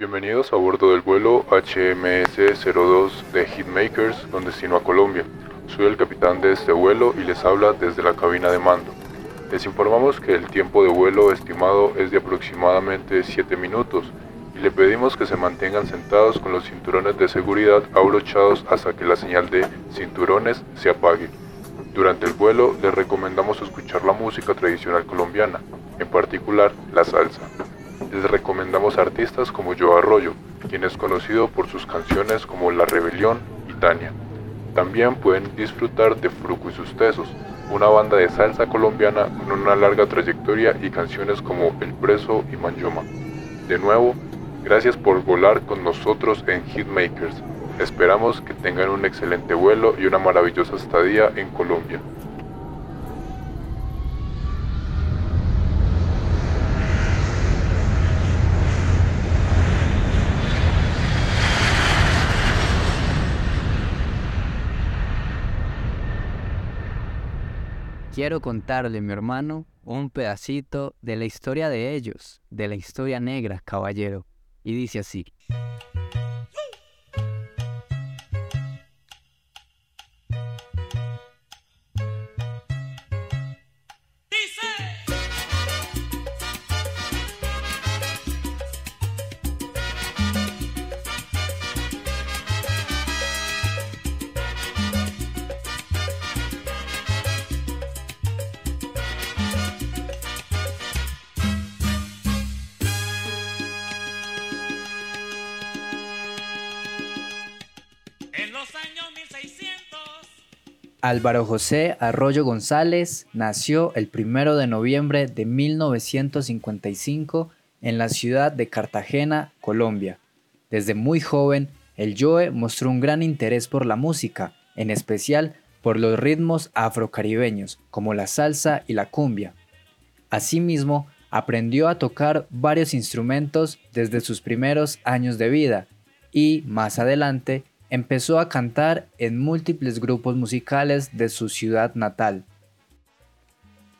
Bienvenidos a bordo del vuelo HMS-02 de Hitmakers con destino a Colombia. Soy el capitán de este vuelo y les habla desde la cabina de mando. Les informamos que el tiempo de vuelo estimado es de aproximadamente 7 minutos y le pedimos que se mantengan sentados con los cinturones de seguridad abrochados hasta que la señal de cinturones se apague. Durante el vuelo les recomendamos escuchar la música tradicional colombiana, en particular la salsa les recomendamos artistas como Joe Arroyo, quien es conocido por sus canciones como La Rebelión y Tania. También pueden disfrutar de Fruco y sus Tesos, una banda de salsa colombiana con una larga trayectoria y canciones como El Preso y Manjoma. De nuevo, gracias por volar con nosotros en Hitmakers. Esperamos que tengan un excelente vuelo y una maravillosa estadía en Colombia. Quiero contarle, mi hermano, un pedacito de la historia de ellos, de la historia negra, caballero. Y dice así. Álvaro José Arroyo González nació el 1 de noviembre de 1955 en la ciudad de Cartagena, Colombia. Desde muy joven, el Joe mostró un gran interés por la música, en especial por los ritmos afrocaribeños, como la salsa y la cumbia. Asimismo, aprendió a tocar varios instrumentos desde sus primeros años de vida y, más adelante, empezó a cantar en múltiples grupos musicales de su ciudad natal.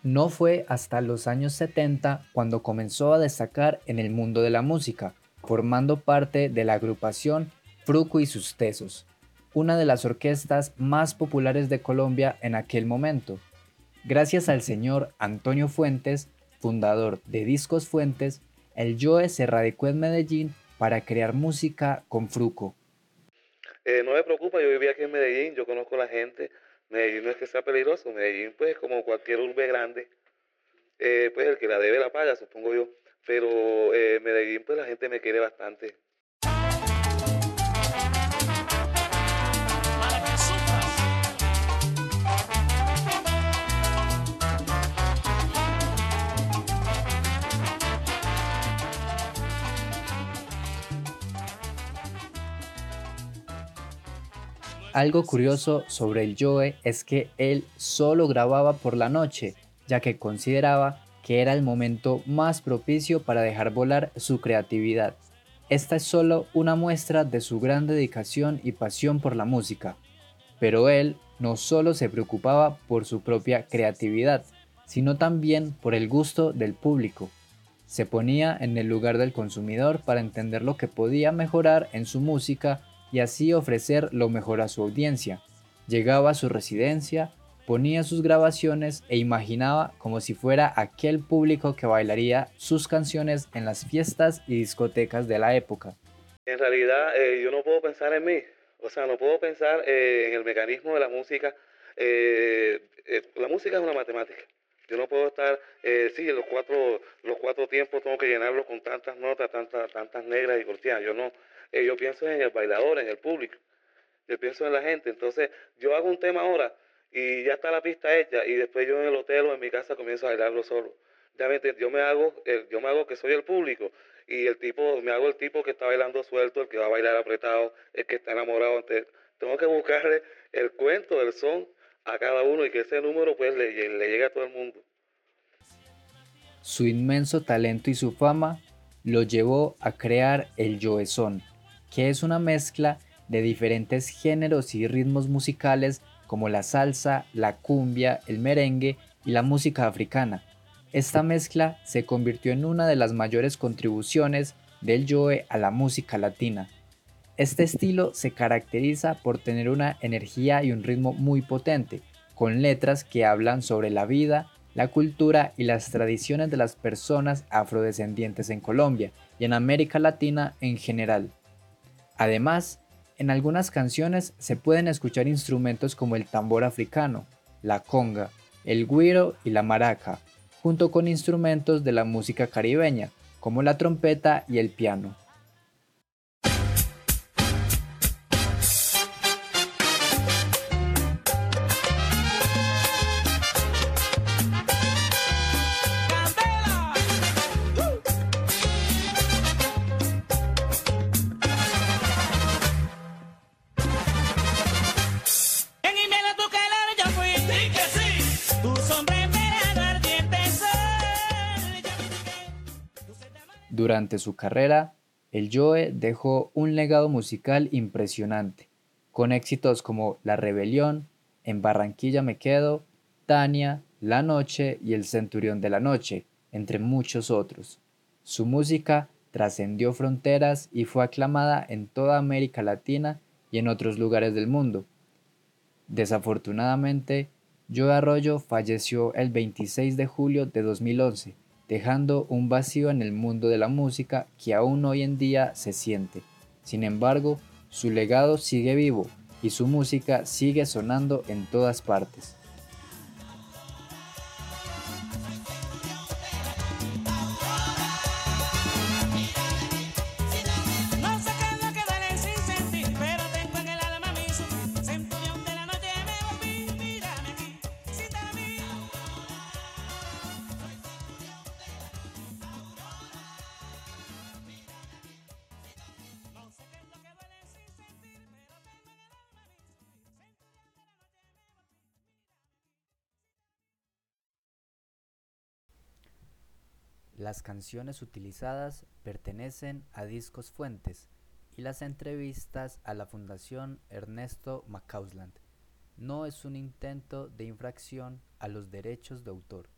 No fue hasta los años 70 cuando comenzó a destacar en el mundo de la música, formando parte de la agrupación Fruco y sus Tesos, una de las orquestas más populares de Colombia en aquel momento. Gracias al señor Antonio Fuentes, fundador de Discos Fuentes, el Joe se radicó en Medellín para crear música con Fruco. Eh, no me preocupa, yo vivía aquí en Medellín, yo conozco a la gente. Medellín no es que sea peligroso, Medellín pues como cualquier urbe grande, eh, pues el que la debe la paga, supongo yo. Pero eh, Medellín pues la gente me quiere bastante. Algo curioso sobre el Joe es que él solo grababa por la noche, ya que consideraba que era el momento más propicio para dejar volar su creatividad. Esta es solo una muestra de su gran dedicación y pasión por la música. Pero él no solo se preocupaba por su propia creatividad, sino también por el gusto del público. Se ponía en el lugar del consumidor para entender lo que podía mejorar en su música y así ofrecer lo mejor a su audiencia. Llegaba a su residencia, ponía sus grabaciones e imaginaba como si fuera aquel público que bailaría sus canciones en las fiestas y discotecas de la época. En realidad eh, yo no puedo pensar en mí, o sea, no puedo pensar eh, en el mecanismo de la música. Eh, la música es una matemática. Yo no puedo estar, sí, los cuatro, los cuatro tiempos tengo que llenarlos con tantas notas, tantas, tantas negras y cortinas. Yo no, eh, yo pienso en el bailador, en el público, yo pienso en la gente. Entonces, yo hago un tema ahora y ya está la pista hecha y después yo en el hotel o en mi casa comienzo a bailarlo solo. Ya me, yo me hago, yo me hago que soy el público y el tipo, me hago el tipo que está bailando suelto, el que va a bailar apretado, el que está enamorado. Entonces, tengo que buscarle el cuento del son a cada uno y que ese número pues le, le llegue a todo el mundo. Su inmenso talento y su fama lo llevó a crear el Joezón, que es una mezcla de diferentes géneros y ritmos musicales como la salsa, la cumbia, el merengue y la música africana. Esta mezcla se convirtió en una de las mayores contribuciones del Joe a la música latina. Este estilo se caracteriza por tener una energía y un ritmo muy potente, con letras que hablan sobre la vida, la cultura y las tradiciones de las personas afrodescendientes en Colombia y en América Latina en general. Además, en algunas canciones se pueden escuchar instrumentos como el tambor africano, la conga, el guiro y la maraca, junto con instrumentos de la música caribeña, como la trompeta y el piano. Durante su carrera, el Joe dejó un legado musical impresionante, con éxitos como La Rebelión, En Barranquilla me quedo, Tania, La Noche y El Centurión de la Noche, entre muchos otros. Su música trascendió fronteras y fue aclamada en toda América Latina y en otros lugares del mundo. Desafortunadamente, Joe Arroyo falleció el 26 de julio de 2011 dejando un vacío en el mundo de la música que aún hoy en día se siente. Sin embargo, su legado sigue vivo y su música sigue sonando en todas partes. Las canciones utilizadas pertenecen a Discos Fuentes y las entrevistas a la Fundación Ernesto Macausland. No es un intento de infracción a los derechos de autor.